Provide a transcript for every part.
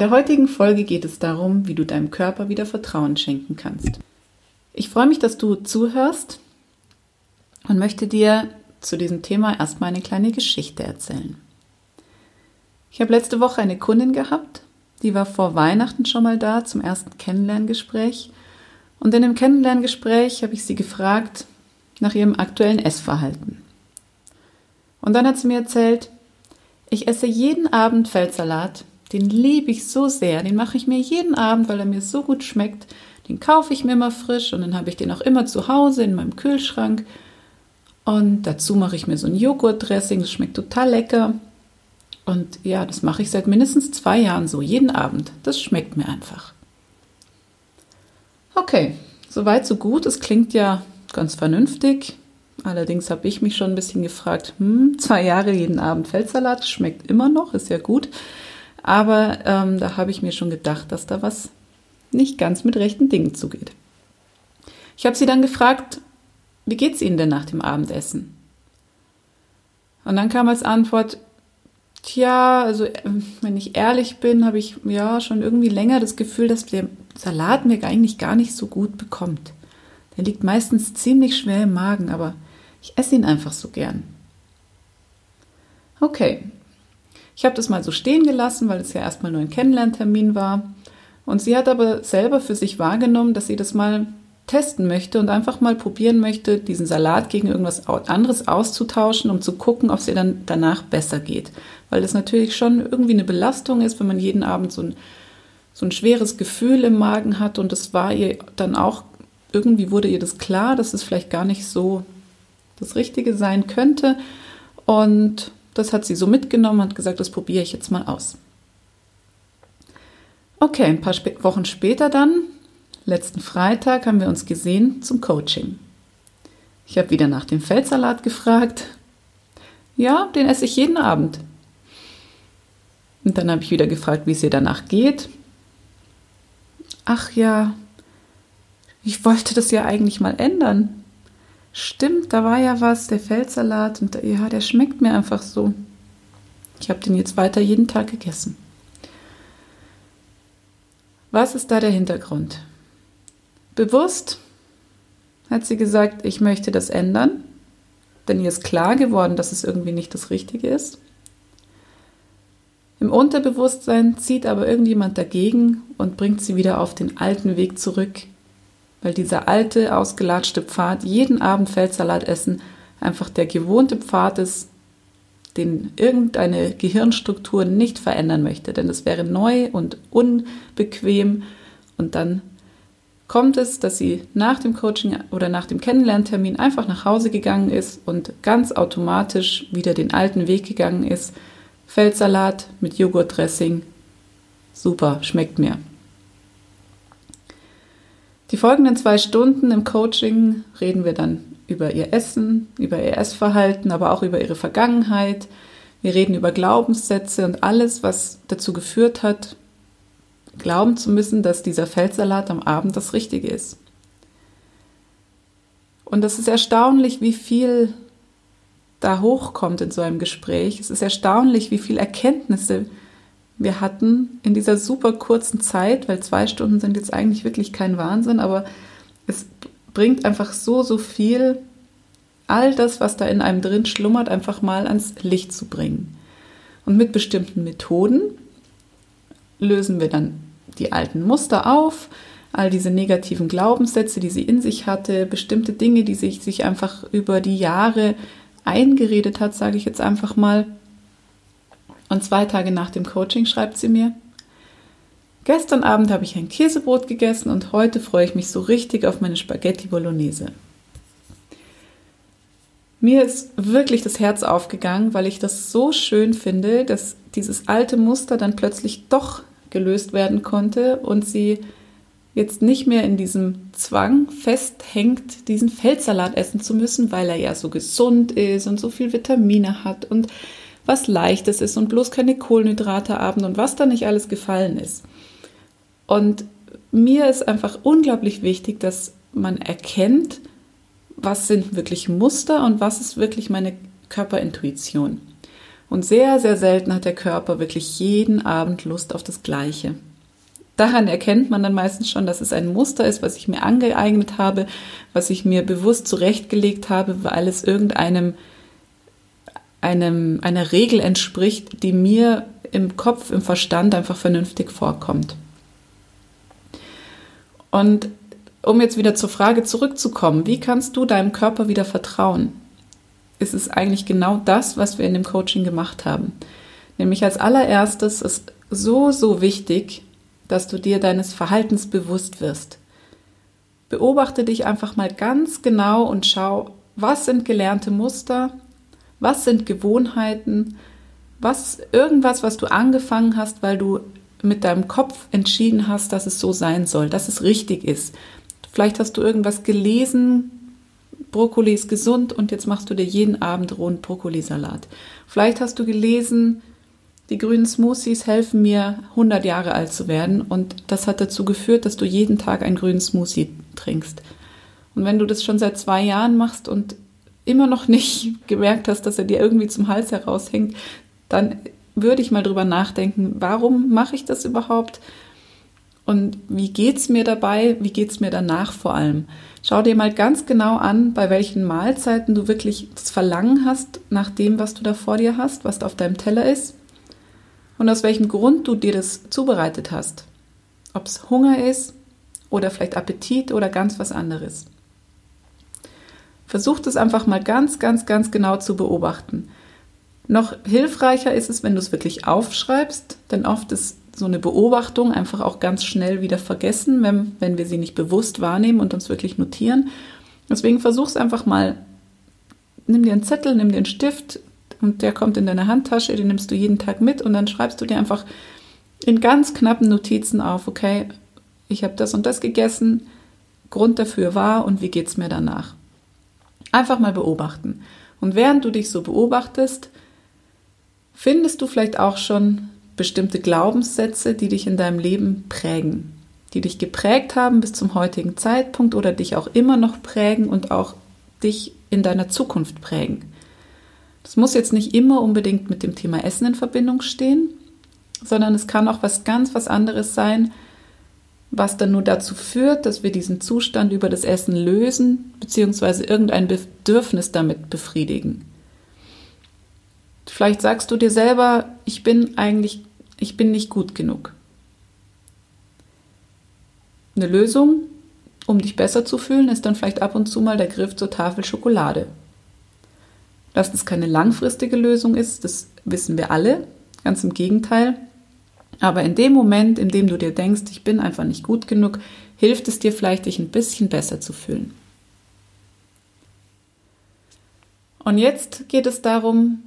Der heutigen Folge geht es darum, wie du deinem Körper wieder Vertrauen schenken kannst. Ich freue mich, dass du zuhörst und möchte dir zu diesem Thema erstmal eine kleine Geschichte erzählen. Ich habe letzte Woche eine Kundin gehabt, die war vor Weihnachten schon mal da zum ersten Kennenlerngespräch. Und in dem Kennenlerngespräch habe ich sie gefragt nach ihrem aktuellen Essverhalten. Und dann hat sie mir erzählt, ich esse jeden Abend Feldsalat den liebe ich so sehr. Den mache ich mir jeden Abend, weil er mir so gut schmeckt. Den kaufe ich mir immer frisch und dann habe ich den auch immer zu Hause in meinem Kühlschrank. Und dazu mache ich mir so ein Joghurtdressing. Das schmeckt total lecker. Und ja, das mache ich seit mindestens zwei Jahren so, jeden Abend. Das schmeckt mir einfach. Okay, soweit so gut. Es klingt ja ganz vernünftig. Allerdings habe ich mich schon ein bisschen gefragt, hm, zwei Jahre jeden Abend Feldsalat, schmeckt immer noch, ist ja gut. Aber ähm, da habe ich mir schon gedacht, dass da was nicht ganz mit rechten Dingen zugeht. Ich habe sie dann gefragt, wie geht es Ihnen denn nach dem Abendessen? Und dann kam als Antwort, tja, also wenn ich ehrlich bin, habe ich ja schon irgendwie länger das Gefühl, dass der Salat mir eigentlich gar nicht so gut bekommt. Der liegt meistens ziemlich schwer im Magen, aber ich esse ihn einfach so gern. Okay, ich habe das mal so stehen gelassen, weil es ja erstmal nur ein Kennenlerntermin war. Und sie hat aber selber für sich wahrgenommen, dass sie das mal testen möchte und einfach mal probieren möchte, diesen Salat gegen irgendwas anderes auszutauschen, um zu gucken, ob es ihr dann danach besser geht. Weil das natürlich schon irgendwie eine Belastung ist, wenn man jeden Abend so ein, so ein schweres Gefühl im Magen hat. Und das war ihr dann auch, irgendwie wurde ihr das klar, dass es vielleicht gar nicht so das Richtige sein könnte. Und das hat sie so mitgenommen und gesagt, das probiere ich jetzt mal aus. Okay, ein paar Wochen später dann, letzten Freitag, haben wir uns gesehen zum Coaching. Ich habe wieder nach dem Feldsalat gefragt. Ja, den esse ich jeden Abend. Und dann habe ich wieder gefragt, wie es ihr danach geht. Ach ja, ich wollte das ja eigentlich mal ändern. Stimmt, da war ja was, der Feldsalat und ja, der schmeckt mir einfach so. Ich habe den jetzt weiter jeden Tag gegessen. Was ist da der Hintergrund? Bewusst hat sie gesagt, ich möchte das ändern, denn ihr ist klar geworden, dass es irgendwie nicht das Richtige ist. Im Unterbewusstsein zieht aber irgendjemand dagegen und bringt sie wieder auf den alten Weg zurück, weil dieser alte, ausgelatschte Pfad, jeden Abend Feldsalat essen, einfach der gewohnte Pfad ist, den irgendeine Gehirnstruktur nicht verändern möchte. Denn es wäre neu und unbequem. Und dann kommt es, dass sie nach dem Coaching oder nach dem Kennenlerntermin einfach nach Hause gegangen ist und ganz automatisch wieder den alten Weg gegangen ist. Feldsalat mit Joghurtdressing. Super, schmeckt mir. Die folgenden zwei Stunden im Coaching reden wir dann über ihr Essen, über ihr Essverhalten, aber auch über ihre Vergangenheit. Wir reden über Glaubenssätze und alles, was dazu geführt hat, glauben zu müssen, dass dieser Feldsalat am Abend das Richtige ist. Und es ist erstaunlich, wie viel da hochkommt in so einem Gespräch. Es ist erstaunlich, wie viel Erkenntnisse wir hatten in dieser super kurzen Zeit, weil zwei Stunden sind jetzt eigentlich wirklich kein Wahnsinn, aber es bringt einfach so, so viel, all das, was da in einem drin schlummert, einfach mal ans Licht zu bringen. Und mit bestimmten Methoden lösen wir dann die alten Muster auf, all diese negativen Glaubenssätze, die sie in sich hatte, bestimmte Dinge, die sich, sich einfach über die Jahre eingeredet hat, sage ich jetzt einfach mal, und zwei Tage nach dem Coaching schreibt sie mir, Gestern Abend habe ich ein Käsebrot gegessen und heute freue ich mich so richtig auf meine Spaghetti Bolognese. Mir ist wirklich das Herz aufgegangen, weil ich das so schön finde, dass dieses alte Muster dann plötzlich doch gelöst werden konnte und sie jetzt nicht mehr in diesem Zwang festhängt, diesen Feldsalat essen zu müssen, weil er ja so gesund ist und so viel Vitamine hat und was leichtes ist und bloß keine Kohlenhydrate haben und was da nicht alles gefallen ist. Und mir ist einfach unglaublich wichtig, dass man erkennt, was sind wirklich Muster und was ist wirklich meine Körperintuition. Und sehr, sehr selten hat der Körper wirklich jeden Abend Lust auf das Gleiche. Daran erkennt man dann meistens schon, dass es ein Muster ist, was ich mir angeeignet habe, was ich mir bewusst zurechtgelegt habe, weil es irgendeinem einem, einer Regel entspricht, die mir im Kopf, im Verstand einfach vernünftig vorkommt. Und um jetzt wieder zur Frage zurückzukommen, wie kannst du deinem Körper wieder vertrauen? Ist es eigentlich genau das, was wir in dem Coaching gemacht haben. Nämlich als allererstes ist so, so wichtig, dass du dir deines Verhaltens bewusst wirst. Beobachte dich einfach mal ganz genau und schau, was sind gelernte Muster, was sind Gewohnheiten, was irgendwas, was du angefangen hast, weil du mit deinem Kopf entschieden hast, dass es so sein soll, dass es richtig ist. Vielleicht hast du irgendwas gelesen, Brokkoli ist gesund und jetzt machst du dir jeden Abend rohen Brokkolisalat. Vielleicht hast du gelesen, die grünen Smoothies helfen mir, 100 Jahre alt zu werden und das hat dazu geführt, dass du jeden Tag einen grünen Smoothie trinkst. Und wenn du das schon seit zwei Jahren machst und immer noch nicht gemerkt hast, dass er dir irgendwie zum Hals heraushängt, dann würde ich mal drüber nachdenken, warum mache ich das überhaupt? Und wie geht es mir dabei? Wie geht es mir danach vor allem? Schau dir mal ganz genau an, bei welchen Mahlzeiten du wirklich das Verlangen hast nach dem, was du da vor dir hast, was da auf deinem Teller ist und aus welchem Grund du dir das zubereitet hast. Ob es Hunger ist oder vielleicht Appetit oder ganz was anderes. Versuch das einfach mal ganz, ganz, ganz genau zu beobachten. Noch hilfreicher ist es, wenn du es wirklich aufschreibst, denn oft ist so eine Beobachtung einfach auch ganz schnell wieder vergessen, wenn, wenn wir sie nicht bewusst wahrnehmen und uns wirklich notieren. Deswegen versuch es einfach mal. Nimm dir einen Zettel, nimm dir einen Stift, und der kommt in deine Handtasche, den nimmst du jeden Tag mit und dann schreibst du dir einfach in ganz knappen Notizen auf, okay, ich habe das und das gegessen, Grund dafür war und wie geht es mir danach. Einfach mal beobachten. Und während du dich so beobachtest, findest du vielleicht auch schon bestimmte Glaubenssätze, die dich in deinem Leben prägen, die dich geprägt haben bis zum heutigen Zeitpunkt oder dich auch immer noch prägen und auch dich in deiner Zukunft prägen. Das muss jetzt nicht immer unbedingt mit dem Thema Essen in Verbindung stehen, sondern es kann auch was ganz was anderes sein, was dann nur dazu führt, dass wir diesen Zustand über das Essen lösen, beziehungsweise irgendein Bedürfnis damit befriedigen. Vielleicht sagst du dir selber, ich bin eigentlich, ich bin nicht gut genug. Eine Lösung, um dich besser zu fühlen, ist dann vielleicht ab und zu mal der Griff zur Tafel Schokolade. Dass das keine langfristige Lösung ist, das wissen wir alle. Ganz im Gegenteil. Aber in dem Moment, in dem du dir denkst, ich bin einfach nicht gut genug, hilft es dir vielleicht, dich ein bisschen besser zu fühlen. Und jetzt geht es darum,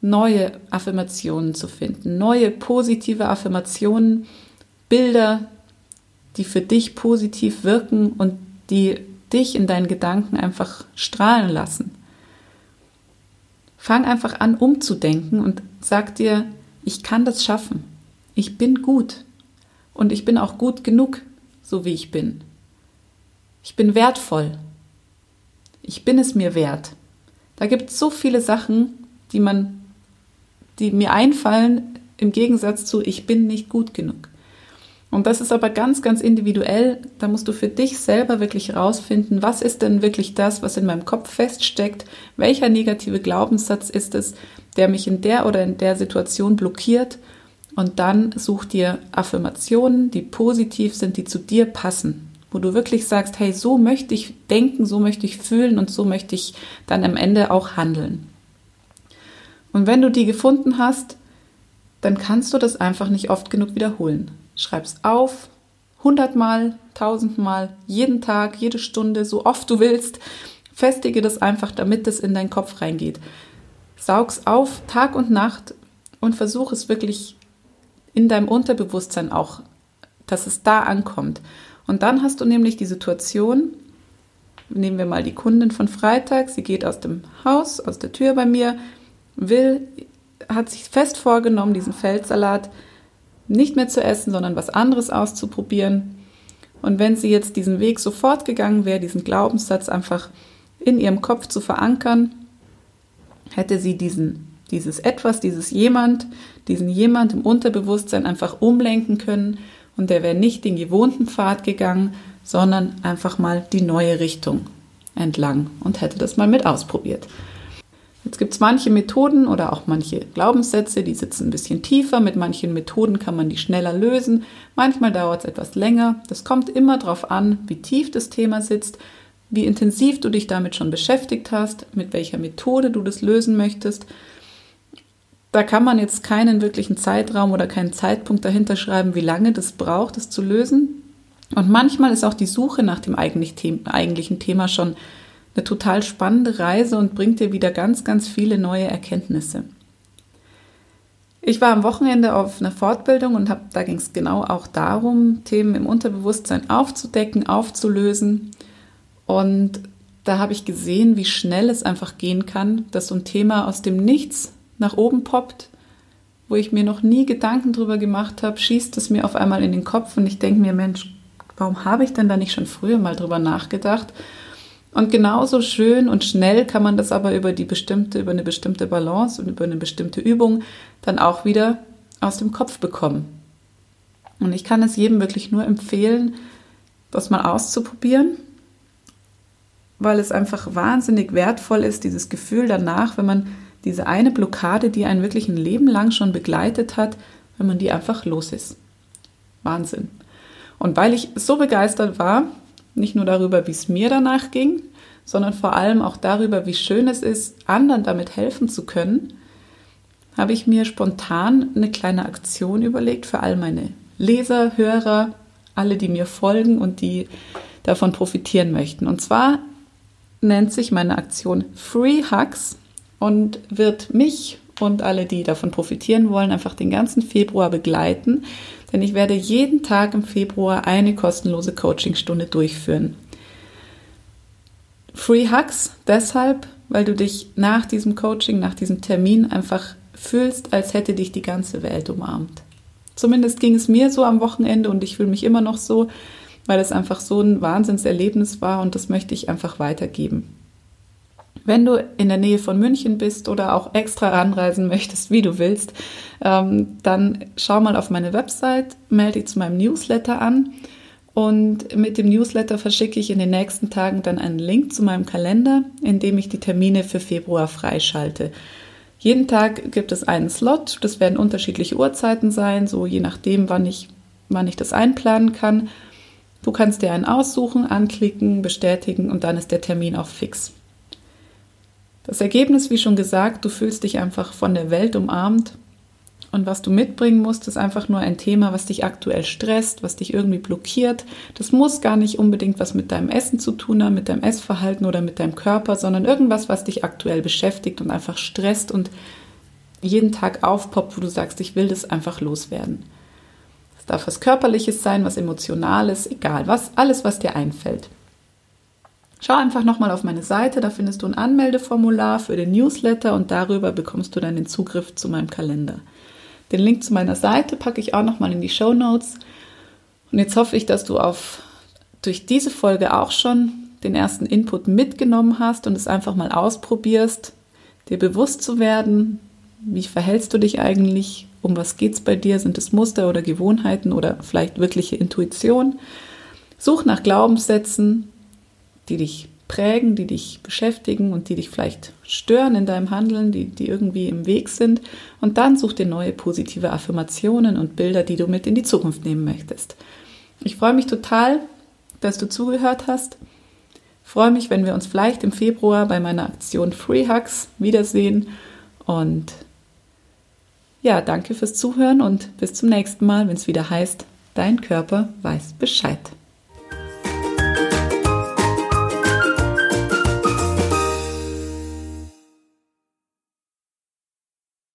neue Affirmationen zu finden, neue positive Affirmationen, Bilder, die für dich positiv wirken und die dich in deinen Gedanken einfach strahlen lassen. Fang einfach an, umzudenken und sag dir, ich kann das schaffen. Ich bin gut. Und ich bin auch gut genug, so wie ich bin. Ich bin wertvoll. Ich bin es mir wert. Da gibt es so viele Sachen, die man, die mir einfallen, im Gegensatz zu ich bin nicht gut genug. Und das ist aber ganz, ganz individuell. Da musst du für dich selber wirklich herausfinden, was ist denn wirklich das, was in meinem Kopf feststeckt? Welcher negative Glaubenssatz ist es, der mich in der oder in der Situation blockiert? Und dann such dir Affirmationen, die positiv sind, die zu dir passen, wo du wirklich sagst, hey, so möchte ich denken, so möchte ich fühlen und so möchte ich dann am Ende auch handeln. Und wenn du die gefunden hast, dann kannst du das einfach nicht oft genug wiederholen. Schreib's auf, hundertmal, tausendmal, jeden Tag, jede Stunde, so oft du willst. Festige das einfach, damit es in deinen Kopf reingeht. Saug's auf Tag und Nacht und versuch es wirklich in deinem Unterbewusstsein auch, dass es da ankommt. Und dann hast du nämlich die Situation, nehmen wir mal die Kundin von Freitag, sie geht aus dem Haus, aus der Tür bei mir, will, hat sich fest vorgenommen, diesen Feldsalat nicht mehr zu essen, sondern was anderes auszuprobieren. Und wenn sie jetzt diesen Weg sofort gegangen wäre, diesen Glaubenssatz einfach in ihrem Kopf zu verankern, hätte sie diesen, dieses Etwas, dieses Jemand, diesen Jemand im Unterbewusstsein einfach umlenken können und der wäre nicht den gewohnten Pfad gegangen, sondern einfach mal die neue Richtung entlang und hätte das mal mit ausprobiert. Jetzt gibt es manche Methoden oder auch manche Glaubenssätze, die sitzen ein bisschen tiefer. Mit manchen Methoden kann man die schneller lösen. Manchmal dauert es etwas länger. Das kommt immer darauf an, wie tief das Thema sitzt, wie intensiv du dich damit schon beschäftigt hast, mit welcher Methode du das lösen möchtest. Da kann man jetzt keinen wirklichen Zeitraum oder keinen Zeitpunkt dahinter schreiben, wie lange das braucht, das zu lösen. Und manchmal ist auch die Suche nach dem eigentlichen Thema schon eine total spannende Reise und bringt dir wieder ganz, ganz viele neue Erkenntnisse. Ich war am Wochenende auf einer Fortbildung und hab, da ging es genau auch darum, Themen im Unterbewusstsein aufzudecken, aufzulösen. Und da habe ich gesehen, wie schnell es einfach gehen kann, dass so ein Thema aus dem Nichts nach oben poppt, wo ich mir noch nie Gedanken drüber gemacht habe, schießt es mir auf einmal in den Kopf und ich denke mir, Mensch, warum habe ich denn da nicht schon früher mal drüber nachgedacht? Und genauso schön und schnell kann man das aber über die bestimmte, über eine bestimmte Balance und über eine bestimmte Übung dann auch wieder aus dem Kopf bekommen. Und ich kann es jedem wirklich nur empfehlen, das mal auszuprobieren, weil es einfach wahnsinnig wertvoll ist, dieses Gefühl danach, wenn man diese eine Blockade, die einen wirklich ein Leben lang schon begleitet hat, wenn man die einfach los ist. Wahnsinn. Und weil ich so begeistert war, nicht nur darüber, wie es mir danach ging, sondern vor allem auch darüber, wie schön es ist, anderen damit helfen zu können, habe ich mir spontan eine kleine Aktion überlegt für all meine Leser, Hörer, alle, die mir folgen und die davon profitieren möchten. Und zwar nennt sich meine Aktion Free Hugs und wird mich und alle, die davon profitieren wollen, einfach den ganzen Februar begleiten. Denn ich werde jeden Tag im Februar eine kostenlose Coachingstunde durchführen. Free Hugs deshalb, weil du dich nach diesem Coaching, nach diesem Termin einfach fühlst, als hätte dich die ganze Welt umarmt. Zumindest ging es mir so am Wochenende und ich fühle mich immer noch so, weil es einfach so ein Wahnsinnserlebnis war und das möchte ich einfach weitergeben. Wenn du in der Nähe von München bist oder auch extra anreisen möchtest, wie du willst, ähm, dann schau mal auf meine Website, melde dich zu meinem Newsletter an. Und mit dem Newsletter verschicke ich in den nächsten Tagen dann einen Link zu meinem Kalender, in dem ich die Termine für Februar freischalte. Jeden Tag gibt es einen Slot, das werden unterschiedliche Uhrzeiten sein, so je nachdem, wann ich, wann ich das einplanen kann. Du kannst dir einen aussuchen, anklicken, bestätigen und dann ist der Termin auch fix. Das Ergebnis, wie schon gesagt, du fühlst dich einfach von der Welt umarmt und was du mitbringen musst, ist einfach nur ein Thema, was dich aktuell stresst, was dich irgendwie blockiert. Das muss gar nicht unbedingt was mit deinem Essen zu tun haben, mit deinem Essverhalten oder mit deinem Körper, sondern irgendwas, was dich aktuell beschäftigt und einfach stresst und jeden Tag aufpoppt, wo du sagst, ich will das einfach loswerden. Es darf was Körperliches sein, was Emotionales, egal was, alles, was dir einfällt. Schau einfach nochmal auf meine Seite, da findest du ein Anmeldeformular für den Newsletter und darüber bekommst du dann den Zugriff zu meinem Kalender. Den Link zu meiner Seite packe ich auch nochmal in die Show Notes. Und jetzt hoffe ich, dass du auf, durch diese Folge auch schon den ersten Input mitgenommen hast und es einfach mal ausprobierst, dir bewusst zu werden, wie verhältst du dich eigentlich, um was geht es bei dir, sind es Muster oder Gewohnheiten oder vielleicht wirkliche Intuition. Such nach Glaubenssätzen, die dich prägen, die dich beschäftigen und die dich vielleicht stören in deinem Handeln, die, die irgendwie im Weg sind. Und dann such dir neue positive Affirmationen und Bilder, die du mit in die Zukunft nehmen möchtest. Ich freue mich total, dass du zugehört hast. Freue mich, wenn wir uns vielleicht im Februar bei meiner Aktion Free Hugs wiedersehen. Und ja, danke fürs Zuhören und bis zum nächsten Mal, wenn es wieder heißt, dein Körper weiß Bescheid.